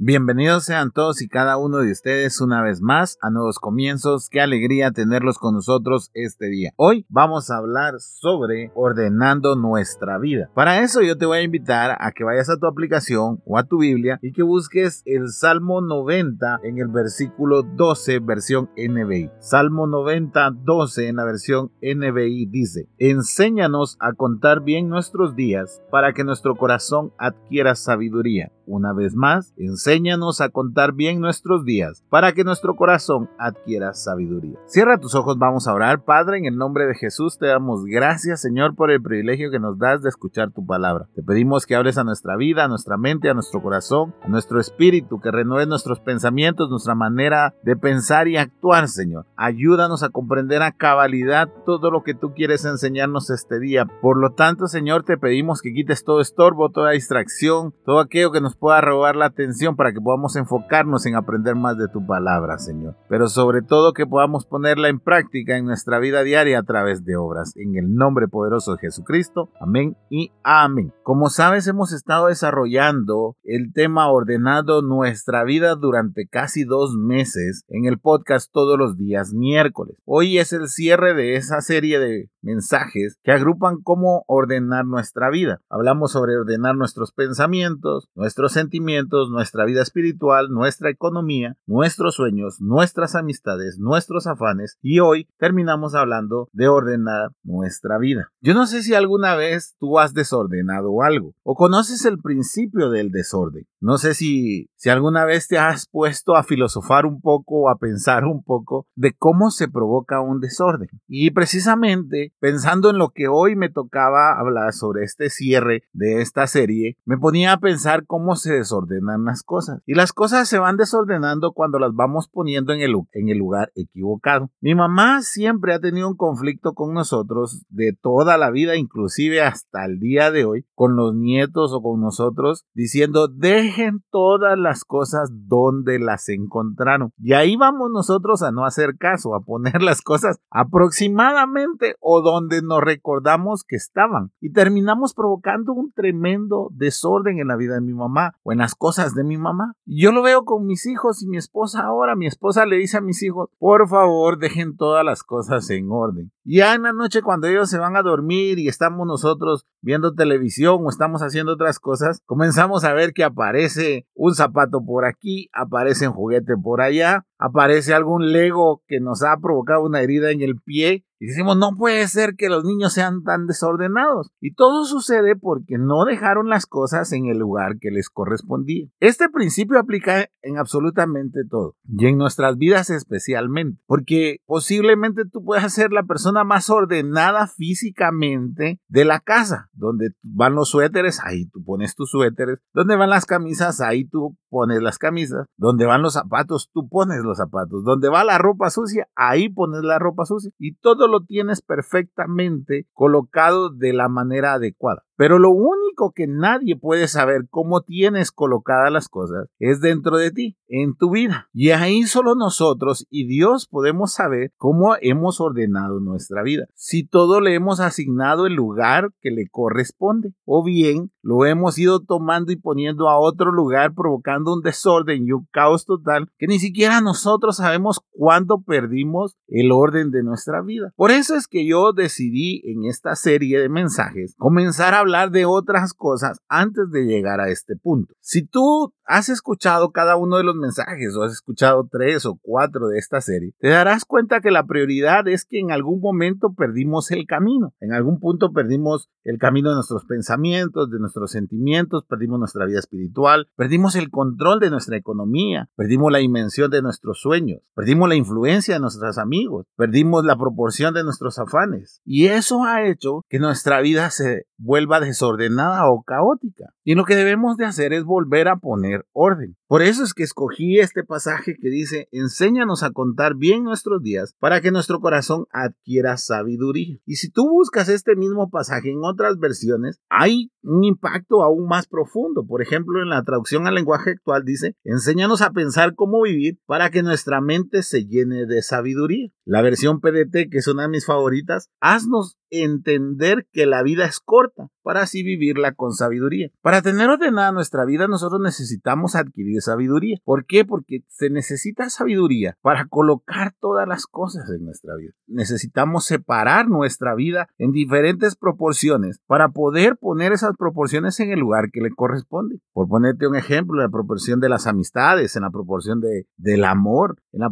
Bienvenidos sean todos y cada uno de ustedes una vez más a Nuevos Comienzos. Qué alegría tenerlos con nosotros este día. Hoy vamos a hablar sobre ordenando nuestra vida. Para eso yo te voy a invitar a que vayas a tu aplicación o a tu Biblia y que busques el Salmo 90 en el versículo 12, versión NBI. Salmo 90, 12 en la versión NBI dice, enséñanos a contar bien nuestros días para que nuestro corazón adquiera sabiduría. Una vez más, enséñanos enséñanos a contar bien nuestros días, para que nuestro corazón adquiera sabiduría. Cierra tus ojos, vamos a orar. Padre, en el nombre de Jesús te damos gracias, Señor, por el privilegio que nos das de escuchar tu palabra. Te pedimos que hables a nuestra vida, a nuestra mente, a nuestro corazón, a nuestro espíritu, que renueves nuestros pensamientos, nuestra manera de pensar y actuar, Señor. Ayúdanos a comprender a cabalidad todo lo que tú quieres enseñarnos este día. Por lo tanto, Señor, te pedimos que quites todo estorbo, toda distracción, todo aquello que nos pueda robar la atención para que podamos enfocarnos en aprender más de tu palabra, Señor. Pero sobre todo que podamos ponerla en práctica en nuestra vida diaria a través de obras. En el nombre poderoso de Jesucristo. Amén y amén. Como sabes, hemos estado desarrollando el tema ordenado nuestra vida durante casi dos meses en el podcast todos los días miércoles. Hoy es el cierre de esa serie de mensajes que agrupan cómo ordenar nuestra vida. Hablamos sobre ordenar nuestros pensamientos, nuestros sentimientos, nuestra vida espiritual, nuestra economía, nuestros sueños, nuestras amistades, nuestros afanes y hoy terminamos hablando de ordenar nuestra vida. Yo no sé si alguna vez tú has desordenado algo o conoces el principio del desorden. No sé si, si alguna vez te has puesto a filosofar un poco o a pensar un poco de cómo se provoca un desorden. Y precisamente pensando en lo que hoy me tocaba hablar sobre este cierre de esta serie, me ponía a pensar cómo se desordenan las cosas. Y las cosas se van desordenando cuando las vamos poniendo en el, en el lugar equivocado. Mi mamá siempre ha tenido un conflicto con nosotros de toda la vida, inclusive hasta el día de hoy, con los nietos o con nosotros, diciendo, dejen todas las cosas donde las encontraron. Y ahí vamos nosotros a no hacer caso, a poner las cosas aproximadamente o donde nos recordamos que estaban. Y terminamos provocando un tremendo desorden en la vida de mi mamá o en las cosas de mi mamá yo lo veo con mis hijos y mi esposa ahora. Mi esposa le dice a mis hijos, por favor, dejen todas las cosas en orden. Ya en la noche cuando ellos se van a dormir y estamos nosotros viendo televisión o estamos haciendo otras cosas, comenzamos a ver que aparece un zapato por aquí, aparece un juguete por allá, aparece algún Lego que nos ha provocado una herida en el pie y decimos, no puede ser que los niños sean tan desordenados. Y todo sucede porque no dejaron las cosas en el lugar que les correspondía. Este principio aplica en absolutamente todo y en nuestras vidas especialmente, porque posiblemente tú puedas ser la persona más ordenada físicamente de la casa, donde van los suéteres, ahí tú pones tus suéteres, donde van las camisas, ahí tú pones las camisas, donde van los zapatos, tú pones los zapatos, donde va la ropa sucia, ahí pones la ropa sucia y todo lo tienes perfectamente colocado de la manera adecuada. Pero lo único que nadie puede saber cómo tienes colocadas las cosas es dentro de ti, en tu vida. Y ahí solo nosotros y Dios podemos saber cómo hemos ordenado nuestra vida. Si todo le hemos asignado el lugar que le corresponde o bien lo hemos ido tomando y poniendo a otro lugar provocando un desorden y un caos total que ni siquiera nosotros sabemos cuándo perdimos el orden de nuestra vida. Por eso es que yo decidí en esta serie de mensajes comenzar a hablar de otras cosas antes de llegar a este punto. Si tú has escuchado cada uno de los mensajes o has escuchado tres o cuatro de esta serie, te darás cuenta que la prioridad es que en algún momento perdimos el camino. En algún punto perdimos el camino de nuestros pensamientos, de nuestros sentimientos, perdimos nuestra vida espiritual, perdimos el control de nuestra economía, perdimos la dimensión de nuestros sueños, perdimos la influencia de nuestros amigos, perdimos la proporción de nuestros afanes. Y eso ha hecho que nuestra vida se vuelva desordenada o caótica. Y lo que debemos de hacer es volver a poner orden. Por eso es que escogí este pasaje que dice, enséñanos a contar bien nuestros días para que nuestro corazón adquiera sabiduría. Y si tú buscas este mismo pasaje en otras versiones, hay un impacto aún más profundo. Por ejemplo, en la traducción al lenguaje actual dice, enséñanos a pensar cómo vivir para que nuestra mente se llene de sabiduría. La versión PDT, que es una de mis favoritas, haznos entender que la vida es corta para así vivirla con sabiduría. Para tener ordenada nuestra vida nosotros necesitamos adquirir sabiduría. ¿Por qué? Porque se necesita sabiduría para colocar todas las cosas en nuestra vida. Necesitamos separar nuestra vida en diferentes proporciones para poder poner esas proporciones en el lugar que le corresponde. Por ponerte un ejemplo, la proporción de las amistades, en la proporción de, del amor, en la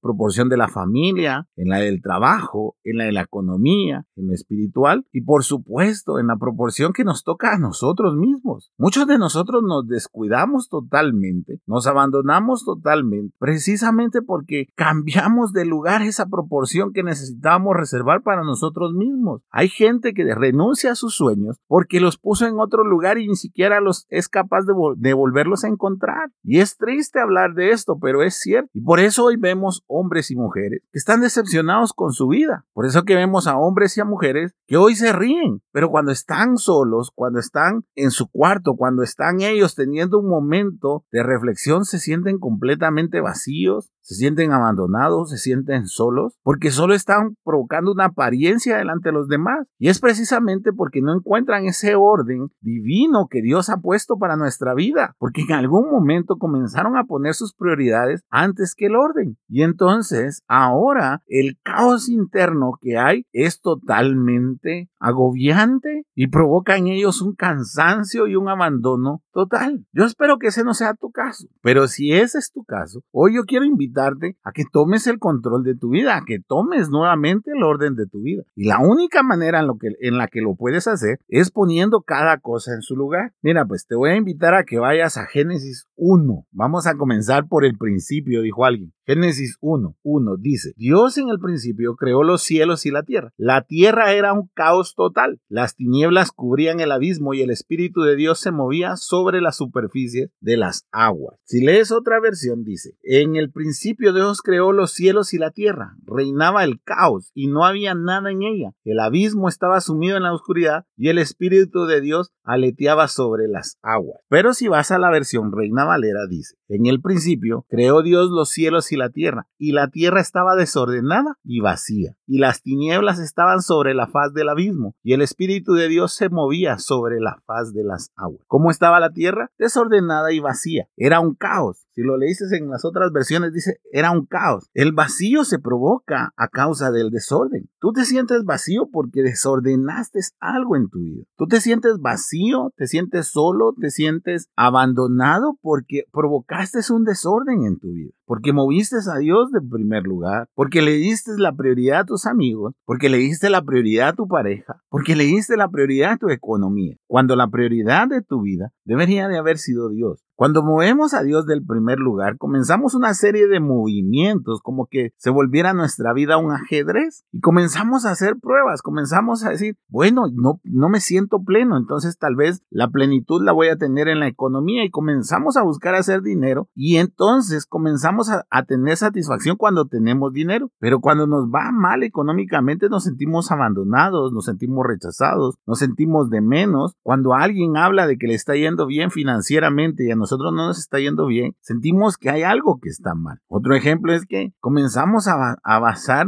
proporción de la familia, en la del trabajo, en la de la economía, en lo espiritual y por supuesto en la proporción que nos toca a nosotros mismos. Muchos de nosotros nos descuidamos totalmente, nos abandonamos totalmente, precisamente porque cambiamos de lugar esa proporción que necesitábamos reservar para nosotros mismos. Hay gente que renuncia a sus sueños porque los puso en otro lugar y ni siquiera los es capaz de, de volverlos a encontrar. Y es triste hablar de esto, pero es cierto. Y por eso hoy vemos hombres y mujeres que están decepcionados con su vida. Por eso que vemos a hombres y a mujeres que hoy se ríen, pero cuando están solos, cuando están en su cuarto, cuando están ellos teniendo un momento de reflexión, se sienten completamente vacíos, se sienten abandonados, se sienten solos, porque solo están provocando una apariencia delante de los demás. Y es precisamente porque no encuentran ese orden divino que Dios ha puesto para nuestra vida, porque en algún momento comenzaron a poner sus prioridades antes que el orden. Y entonces ahora el caos interno que hay es totalmente agobiante y provoca en ellos un cansancio y un abandono total. Yo espero que ese no sea tu caso, pero si ese es tu caso, hoy yo quiero invitar a que tomes el control de tu vida, a que tomes nuevamente el orden de tu vida. Y la única manera en, lo que, en la que lo puedes hacer es poniendo cada cosa en su lugar. Mira, pues te voy a invitar a que vayas a Génesis 1. Vamos a comenzar por el principio, dijo alguien. Génesis 1, 1 dice, Dios en el principio creó los cielos y la tierra. La tierra era un caos total. Las tinieblas cubrían el abismo y el Espíritu de Dios se movía sobre la superficie de las aguas. Si lees otra versión, dice, en el principio Dios creó los cielos y la tierra. Reinaba el caos y no había nada en ella. El abismo estaba sumido en la oscuridad y el Espíritu de Dios aleteaba sobre las aguas. Pero si vas a la versión Reina Valera, dice, en el principio creó Dios los cielos y la tierra, y la tierra estaba desordenada y vacía, y las tinieblas estaban sobre la faz del abismo, y el Espíritu de Dios se movía sobre la faz de las aguas. ¿Cómo estaba la tierra? Desordenada y vacía. Era un caos. Si lo leíste en las otras versiones, dice, era un caos. El vacío se provoca a causa del desorden. Tú te sientes vacío porque desordenaste algo en tu vida. Tú te sientes vacío, te sientes solo, te sientes abandonado porque provocaste un desorden en tu vida porque moviste a Dios de primer lugar, porque le diste la prioridad a tus amigos, porque le diste la prioridad a tu pareja, porque le diste la prioridad a tu economía, cuando la prioridad de tu vida debería de haber sido Dios. Cuando movemos a Dios del primer lugar, comenzamos una serie de movimientos como que se volviera nuestra vida un ajedrez y comenzamos a hacer pruebas, comenzamos a decir, bueno, no, no me siento pleno, entonces tal vez la plenitud la voy a tener en la economía y comenzamos a buscar hacer dinero y entonces comenzamos a, a tener satisfacción cuando tenemos dinero, pero cuando nos va mal económicamente nos sentimos abandonados, nos sentimos rechazados, nos sentimos de menos, cuando alguien habla de que le está yendo bien financieramente y a nosotros nosotros no nos está yendo bien, sentimos que hay algo que está mal. Otro ejemplo es que comenzamos a, basar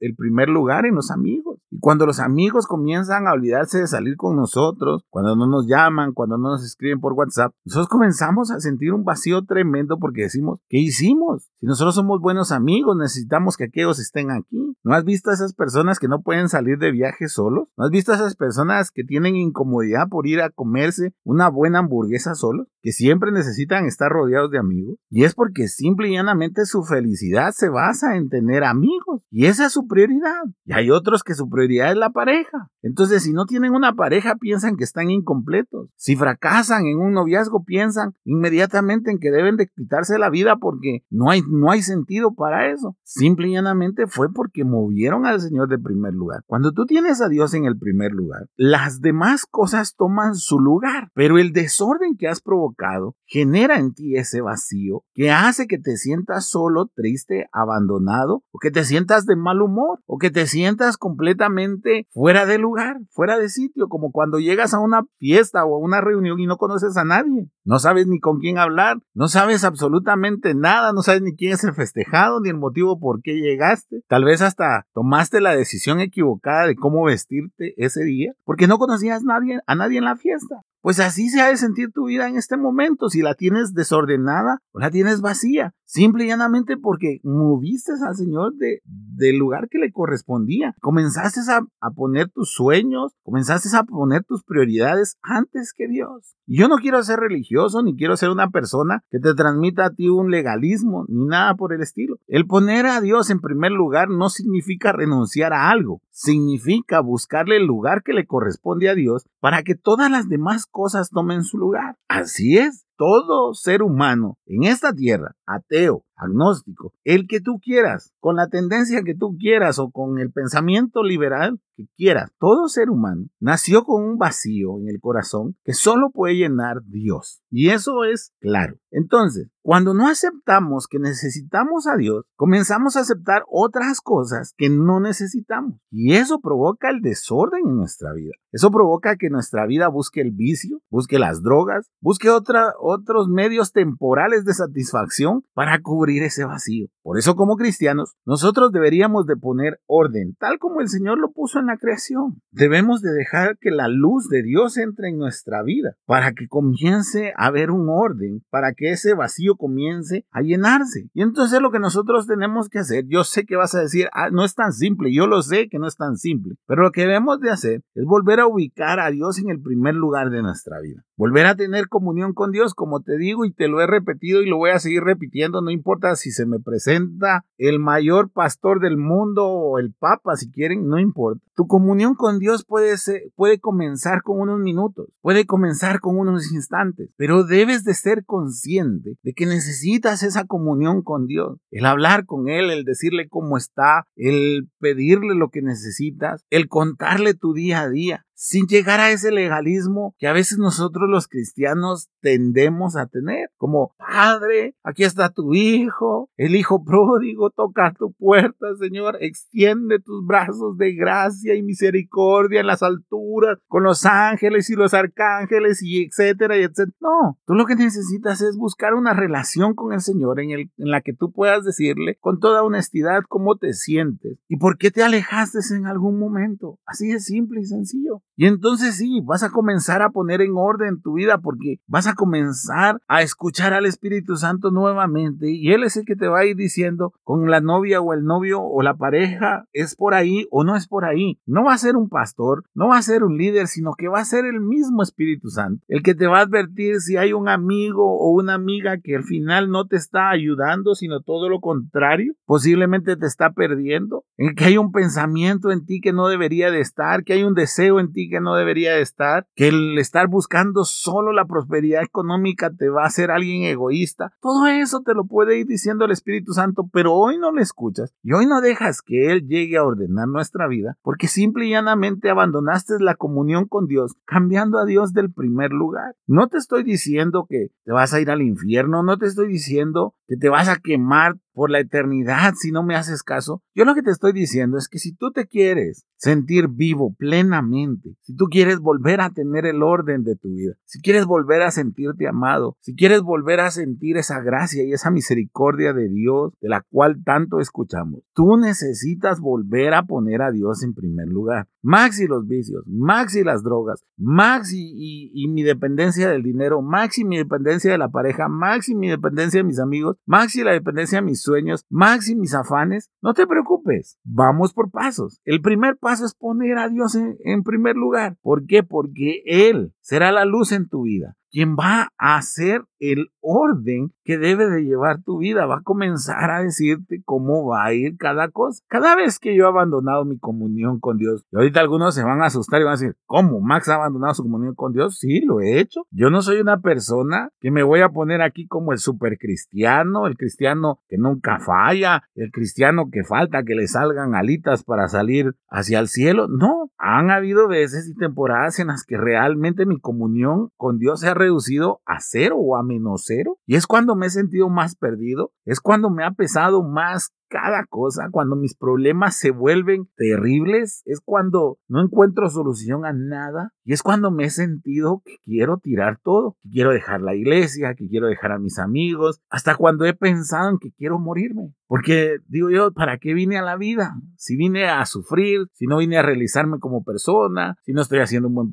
el primer lugar en los amigos. Y cuando los amigos comienzan a olvidarse de salir con nosotros, cuando no nos llaman, cuando no nos escriben por WhatsApp, nosotros comenzamos a sentir un vacío tremendo porque decimos, ¿qué hicimos? Si nosotros somos buenos amigos, necesitamos que aquellos estén aquí. ¿No has visto a esas personas que no pueden salir de viaje solos? ¿No has visto a esas personas que tienen incomodidad por ir a comerse una buena hamburguesa solos? Que siempre necesitan estar rodeados de amigos. Y es porque simple y llanamente su felicidad se basa en tener amigos. Y esa es su prioridad. Y hay otros que su prioridad es la pareja. Entonces, si no tienen una pareja, piensan que están incompletos. Si fracasan en un noviazgo, piensan inmediatamente en que deben de quitarse la vida porque no hay, no hay sentido para eso. Simple y llanamente fue porque movieron al Señor de primer lugar. Cuando tú tienes a Dios en el primer lugar, las demás cosas toman su lugar, pero el desorden que has provocado genera en ti ese vacío que hace que te sientas solo, triste, abandonado, o que te sientas de mal humor, o que te sientas completamente fuera de lugar, fuera de sitio, como cuando llegas a una fiesta o a una reunión y no conoces a nadie, no sabes ni con quién hablar, no sabes absolutamente nada, no sabes ni quién es el festejado, ni el motivo por qué llegaste, tal vez hasta tomaste la decisión equivocada de cómo vestirte ese día, porque no conocías nadie, a nadie en la fiesta. Pues así se ha de sentir tu vida en este momento, si la tienes desordenada o la tienes vacía, simple y llanamente porque moviste al Señor de, del lugar que le correspondía. Comenzaste a, a poner tus sueños, comenzaste a poner tus prioridades antes que Dios. Y yo no quiero ser religioso, ni quiero ser una persona que te transmita a ti un legalismo, ni nada por el estilo. El poner a Dios en primer lugar no significa renunciar a algo, significa buscarle el lugar que le corresponde a Dios para que todas las demás cosas tomen su lugar. Así es, todo ser humano en esta tierra, ateo, agnóstico, el que tú quieras, con la tendencia que tú quieras o con el pensamiento liberal que quieras, todo ser humano nació con un vacío en el corazón que solo puede llenar Dios. Y eso es claro. Entonces, cuando no aceptamos que necesitamos a Dios, comenzamos a aceptar otras cosas que no necesitamos. Y eso provoca el desorden en nuestra vida. Eso provoca que nuestra vida busque el vicio, busque las drogas, busque otra, otros medios temporales de satisfacción para cubrir ese vacío. Por eso como cristianos, nosotros deberíamos de poner orden, tal como el Señor lo puso en la creación. Debemos de dejar que la luz de Dios entre en nuestra vida para que comience a haber un orden, para que ese vacío comience a llenarse. Y entonces lo que nosotros tenemos que hacer, yo sé que vas a decir, ah, no es tan simple, yo lo sé que no es tan simple, pero lo que debemos de hacer es volver a ubicar a Dios en el primer lugar de nuestra vida. Volver a tener comunión con Dios, como te digo y te lo he repetido y lo voy a seguir repitiendo, no importa si se me presenta el mayor pastor del mundo o el papa, si quieren, no importa. Tu comunión con Dios puede, comenzar con unos minutos, puede comenzar con unos instantes, pero debes de ser consciente de que necesitas esa comunión con Dios, el hablar con Él, el decirle cómo está, el pedirle lo que necesitas, el contarle tu día a día sin llegar a ese legalismo que a veces nosotros los cristianos tendemos a tener, como Padre, aquí está tu hijo, el hijo pródigo, toca tu puerta, Señor, extiende tus brazos de gracia y misericordia en las alturas, con los ángeles y los arcángeles y etcétera y etcétera. No, tú lo que necesitas es buscar una relación con el Señor en, en la que tú puedas decirle con toda honestidad cómo te sientes y por qué te alejaste en algún momento. Así de simple y sencillo. Y entonces sí, vas a comenzar a poner en orden tu vida porque vas a comenzar a escuchar al Espíritu Santo nuevamente y Él es el que te va a ir diciendo con la novia o el novio o la pareja, es por ahí o no es por ahí. No va a ser un pastor, no va a ser un líder, sino que va a ser el mismo Espíritu Santo, el que te va a advertir si hay un amigo o una amiga que al final no te está ayudando, sino todo lo contrario, posiblemente te está perdiendo, en que hay un pensamiento en ti que no debería de estar, que hay un deseo en ti que no debería estar, que el estar buscando solo la prosperidad económica te va a hacer alguien egoísta. Todo eso te lo puede ir diciendo el Espíritu Santo, pero hoy no lo escuchas y hoy no dejas que Él llegue a ordenar nuestra vida porque simple y llanamente abandonaste la comunión con Dios, cambiando a Dios del primer lugar. No te estoy diciendo que te vas a ir al infierno, no te estoy diciendo que te vas a quemar por la eternidad si no me haces caso. Yo lo que te estoy diciendo es que si tú te quieres sentir vivo plenamente, si tú quieres volver a tener el orden de tu vida, si quieres volver a sentirte amado, si quieres volver a sentir esa gracia y esa misericordia de Dios de la cual tanto escuchamos, tú necesitas volver a poner a Dios en primer lugar. Maxi los vicios, maxi las drogas, maxi y, y mi dependencia del dinero, maxi mi dependencia de la pareja, maxi mi dependencia de mis amigos, maxi la dependencia de mis sueños, maxi mis afanes, no te preocupes, vamos por pasos. El primer paso es poner a Dios en, en primer lugar. ¿Por qué? Porque Él será la luz en tu vida. Quien va a hacer el orden que debe de llevar tu vida, va a comenzar a decirte cómo va a ir cada cosa. Cada vez que yo he abandonado mi comunión con Dios, y ahorita algunos se van a asustar y van a decir, ¿cómo? ¿Max ha abandonado su comunión con Dios? Sí, lo he hecho. Yo no soy una persona que me voy a poner aquí como el super cristiano, el cristiano que nunca falla, el cristiano que falta que le salgan alitas para salir hacia el cielo. No, han habido veces y temporadas en las que realmente mi comunión con Dios se ha reducido a cero o a menos cero. Y es cuando me he sentido más perdido, es cuando me ha pesado más cada cosa, cuando mis problemas se vuelven terribles, es cuando no encuentro solución a nada y es cuando me he sentido que quiero tirar todo, que quiero dejar la iglesia, que quiero dejar a mis amigos, hasta cuando he pensado en que quiero morirme. Porque digo yo, ¿para qué vine a la vida? Si vine a sufrir, si no vine a realizarme como persona, si no estoy haciendo un buen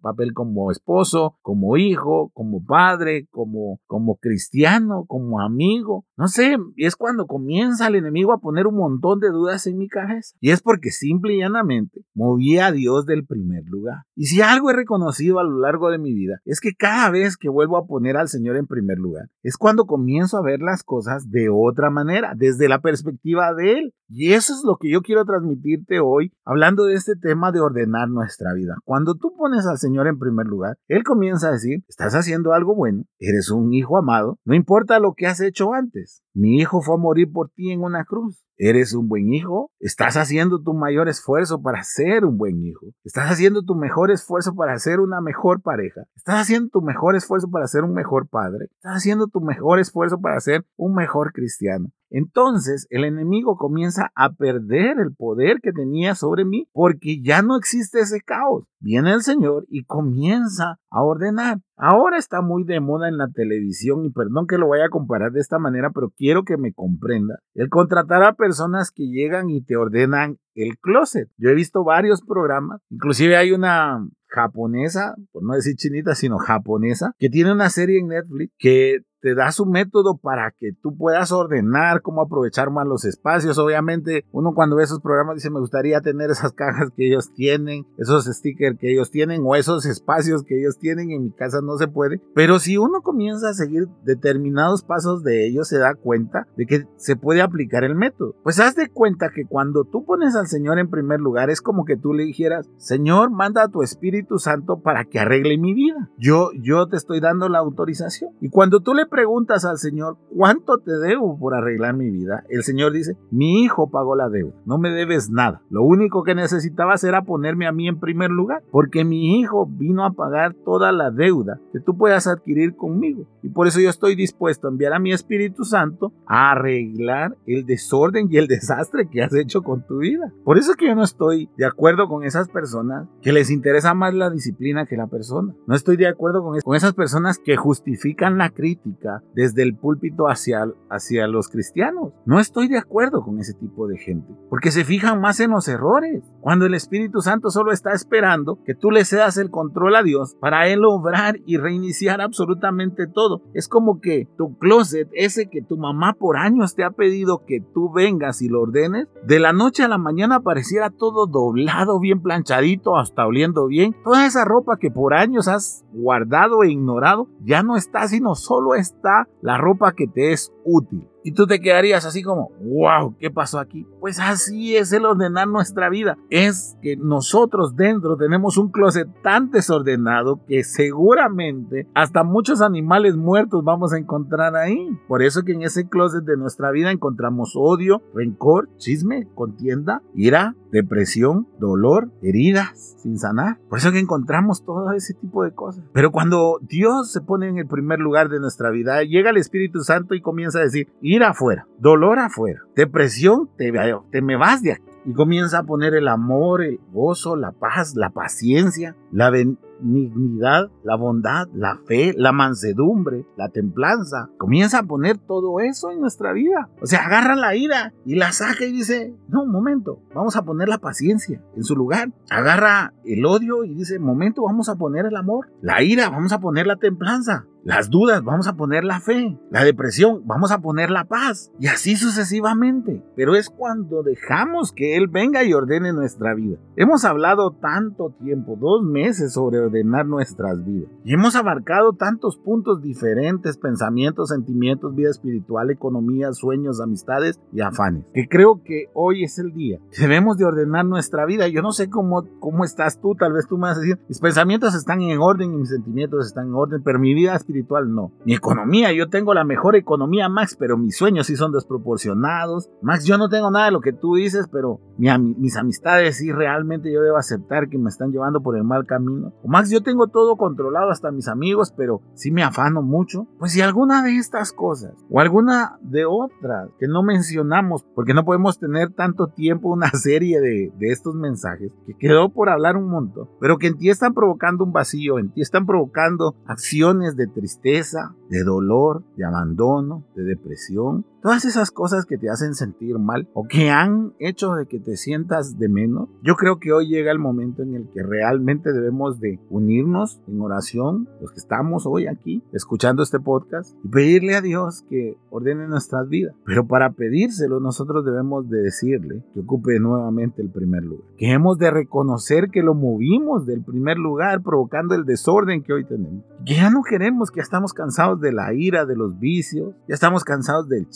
papel como esposo, como hijo, como padre, como, como cristiano, como amigo. No sé, y es cuando comienza el enemigo a poner un montón de dudas en mi cabeza. Y es porque simple y llanamente moví a Dios del primer lugar. Y si algo he reconocido a lo largo de mi vida, es que cada vez que vuelvo a poner al Señor en primer lugar, es cuando comienzo a ver las cosas de otra manera, desde de la perspectiva de Él. Y eso es lo que yo quiero transmitirte hoy, hablando de este tema de ordenar nuestra vida. Cuando tú pones al Señor en primer lugar, Él comienza a decir, estás haciendo algo bueno, eres un hijo amado, no importa lo que has hecho antes. Mi hijo fue a morir por ti en una cruz. ¿Eres un buen hijo? ¿Estás haciendo tu mayor esfuerzo para ser un buen hijo? ¿Estás haciendo tu mejor esfuerzo para ser una mejor pareja? ¿Estás haciendo tu mejor esfuerzo para ser un mejor padre? ¿Estás haciendo tu mejor esfuerzo para ser un mejor cristiano? Entonces el enemigo comienza a perder el poder que tenía sobre mí porque ya no existe ese caos. Viene el Señor y comienza a ordenar. Ahora está muy de moda en la televisión y perdón que lo vaya a comparar de esta manera, pero quiero que me comprenda. El contratar a personas que llegan y te ordenan el closet. Yo he visto varios programas, inclusive hay una japonesa, por no decir chinita, sino japonesa, que tiene una serie en Netflix que te da su método para que tú puedas ordenar cómo aprovechar más los espacios. Obviamente, uno cuando ve esos programas dice, me gustaría tener esas cajas que ellos tienen, esos stickers que ellos tienen o esos espacios que ellos tienen. En mi casa no se puede. Pero si uno comienza a seguir determinados pasos de ellos, se da cuenta de que se puede aplicar el método. Pues haz de cuenta que cuando tú pones al Señor en primer lugar, es como que tú le dijeras, Señor, manda a tu Espíritu Santo para que arregle mi vida. Yo, yo te estoy dando la autorización. Y cuando tú le preguntas al Señor, ¿cuánto te debo por arreglar mi vida? El Señor dice, mi hijo pagó la deuda, no me debes nada. Lo único que necesitabas era ponerme a mí en primer lugar, porque mi hijo vino a pagar toda la deuda que tú puedas adquirir conmigo. Y por eso yo estoy dispuesto a enviar a mi Espíritu Santo a arreglar el desorden y el desastre que has hecho con tu vida. Por eso es que yo no estoy de acuerdo con esas personas que les interesa más la disciplina que la persona. No estoy de acuerdo con, con esas personas que justifican la crítica desde el púlpito hacia, hacia los cristianos. No estoy de acuerdo con ese tipo de gente, porque se fijan más en los errores, cuando el Espíritu Santo solo está esperando que tú le cedas el control a Dios para Él obrar y reiniciar absolutamente todo. Es como que tu closet, ese que tu mamá por años te ha pedido que tú vengas y lo ordenes, de la noche a la mañana pareciera todo doblado, bien planchadito, hasta oliendo bien. Toda esa ropa que por años has guardado e ignorado, ya no está, sino solo está la ropa que te es útil. Y tú te quedarías así como, wow, ¿qué pasó aquí? Pues así es el ordenar nuestra vida. Es que nosotros dentro tenemos un closet tan desordenado que seguramente hasta muchos animales muertos vamos a encontrar ahí. Por eso que en ese closet de nuestra vida encontramos odio, rencor, chisme, contienda, ira, depresión, dolor, heridas sin sanar. Por eso que encontramos todo ese tipo de cosas. Pero cuando Dios se pone en el primer lugar de nuestra vida, llega el Espíritu Santo y comienza a decir, ir afuera, dolor afuera, depresión, te, te me vas de aquí. Y comienza a poner el amor, el gozo, la paz, la paciencia, la, benignidad, la bondad, la fe, la mansedumbre, la templanza. Comienza a poner todo eso en nuestra vida. O sea, agarra la ira y la saca y dice, no, un momento, vamos a poner la paciencia en su lugar. Agarra el odio y dice, momento, vamos a poner el amor. La ira, vamos a poner la templanza. Las dudas, vamos a poner la fe. La depresión, vamos a poner la paz. Y así sucesivamente. Pero es cuando dejamos que Él venga y ordene nuestra vida. Hemos hablado tanto tiempo, dos meses, sobre ordenar nuestras vidas. Y hemos abarcado tantos puntos diferentes, pensamientos, sentimientos, vida espiritual, economía, sueños, amistades y afanes. Que creo que hoy es el día. Debemos de ordenar nuestra vida. Yo no sé cómo, cómo estás tú, tal vez tú me vas a decir, mis pensamientos están en orden y mis sentimientos están en orden, pero mi vida espiritual no. Mi economía, yo tengo la mejor economía, Max, pero mis sueños sí son desproporcionados. Max, yo no tengo nada de lo que tú dices, pero mis amistades sí realmente yo debo aceptar que me están llevando por el mal camino. O Max, yo tengo todo controlado, hasta mis amigos, pero sí me afano mucho. Pues si alguna de estas cosas o alguna de otras que no mencionamos, porque no podemos tener tanto tiempo una serie de, de estos mensajes que quedó por hablar un montón, pero que en ti están provocando un vacío, en ti están provocando acciones de tristeza, de dolor, de abandono, de depresión, todas esas cosas que te hacen sentir mal o que han hecho de que te sientas de menos, yo creo que hoy llega el momento en el que realmente debemos de unirnos en oración, los que estamos hoy aquí escuchando este podcast, y pedirle a Dios que ordene nuestras vidas. Pero para pedírselo nosotros debemos de decirle que ocupe nuevamente el primer lugar, que hemos de reconocer que lo movimos del primer lugar provocando el desorden que hoy tenemos, que ya no queremos, que ya estamos cansados de la ira, de los vicios, ya estamos cansados del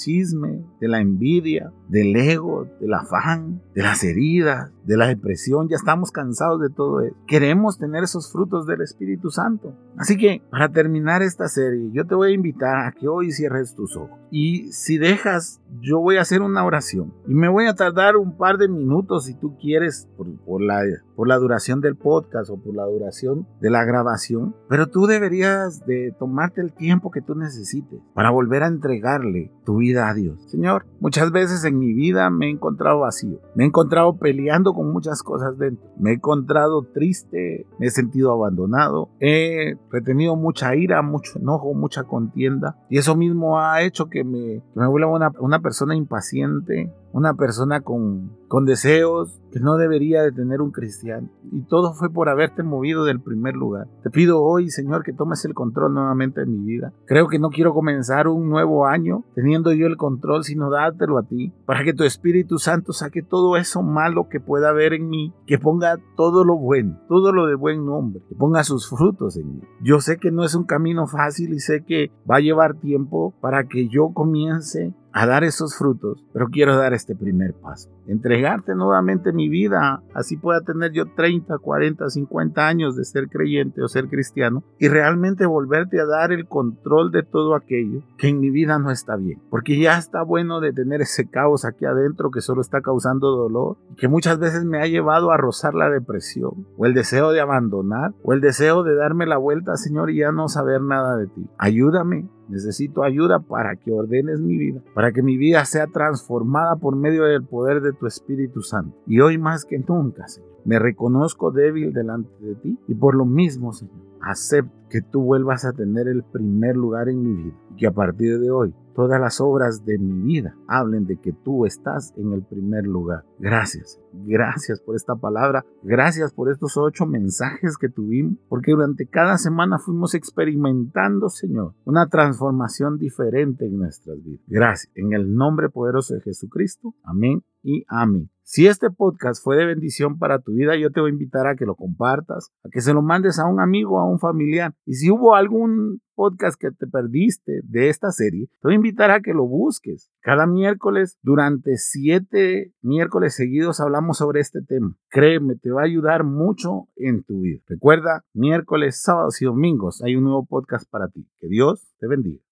de la envidia, del ego, del afán, de las heridas, de la depresión. Ya estamos cansados de todo eso. Queremos tener esos frutos del Espíritu Santo. Así que para terminar esta serie, yo te voy a invitar a que hoy cierres tus ojos. Y si dejas, yo voy a hacer una oración. Y me voy a tardar un par de minutos si tú quieres por, la, por la duración del podcast o por la duración de la grabación. Pero tú deberías de tomarte el tiempo que tú necesites para volver a entregarle tu vida a Dios. Señor, muchas veces en mi vida me he encontrado vacío, me he encontrado peleando con muchas cosas dentro, me he encontrado triste, me he sentido abandonado, he retenido mucha ira, mucho enojo, mucha contienda y eso mismo ha hecho que me, me vuelva una, una persona impaciente, una persona con, con deseos que no debería de tener un cristiano. Y todo fue por haberte movido del primer lugar. Te pido hoy, Señor, que tomes el control nuevamente de mi vida. Creo que no quiero comenzar un nuevo año teniendo yo el control, sino dártelo a ti, para que tu Espíritu Santo saque todo eso malo que pueda haber en mí, que ponga todo lo bueno, todo lo de buen nombre, que ponga sus frutos en mí. Yo sé que no es un camino fácil y sé que va a llevar tiempo para que yo comience a dar esos frutos, pero quiero dar este primer paso. Entregarte nuevamente mi vida, así pueda tener yo 30, 40, 50 años de ser creyente o ser cristiano y realmente volverte a dar el control de todo aquello que en mi vida no está bien. Porque ya está bueno de tener ese caos aquí adentro que solo está causando dolor que muchas veces me ha llevado a rozar la depresión o el deseo de abandonar o el deseo de darme la vuelta, Señor, y ya no saber nada de ti. Ayúdame Necesito ayuda para que ordenes mi vida, para que mi vida sea transformada por medio del poder de tu Espíritu Santo. Y hoy más que nunca, Señor, me reconozco débil delante de ti y por lo mismo, Señor, acepto que tú vuelvas a tener el primer lugar en mi vida y que a partir de hoy todas las obras de mi vida hablen de que tú estás en el primer lugar. Gracias, gracias por esta palabra, gracias por estos ocho mensajes que tuvimos, porque durante cada semana fuimos experimentando, Señor, una transformación diferente en nuestras vidas. Gracias, en el nombre poderoso de Jesucristo. Amén y amén. Si este podcast fue de bendición para tu vida, yo te voy a invitar a que lo compartas, a que se lo mandes a un amigo, a un familiar. Y si hubo algún podcast que te perdiste de esta serie, te voy a invitar a que lo busques. Cada miércoles, durante siete miércoles seguidos, hablamos sobre este tema. Créeme, te va a ayudar mucho en tu vida. Recuerda, miércoles, sábados y domingos hay un nuevo podcast para ti. Que Dios te bendiga.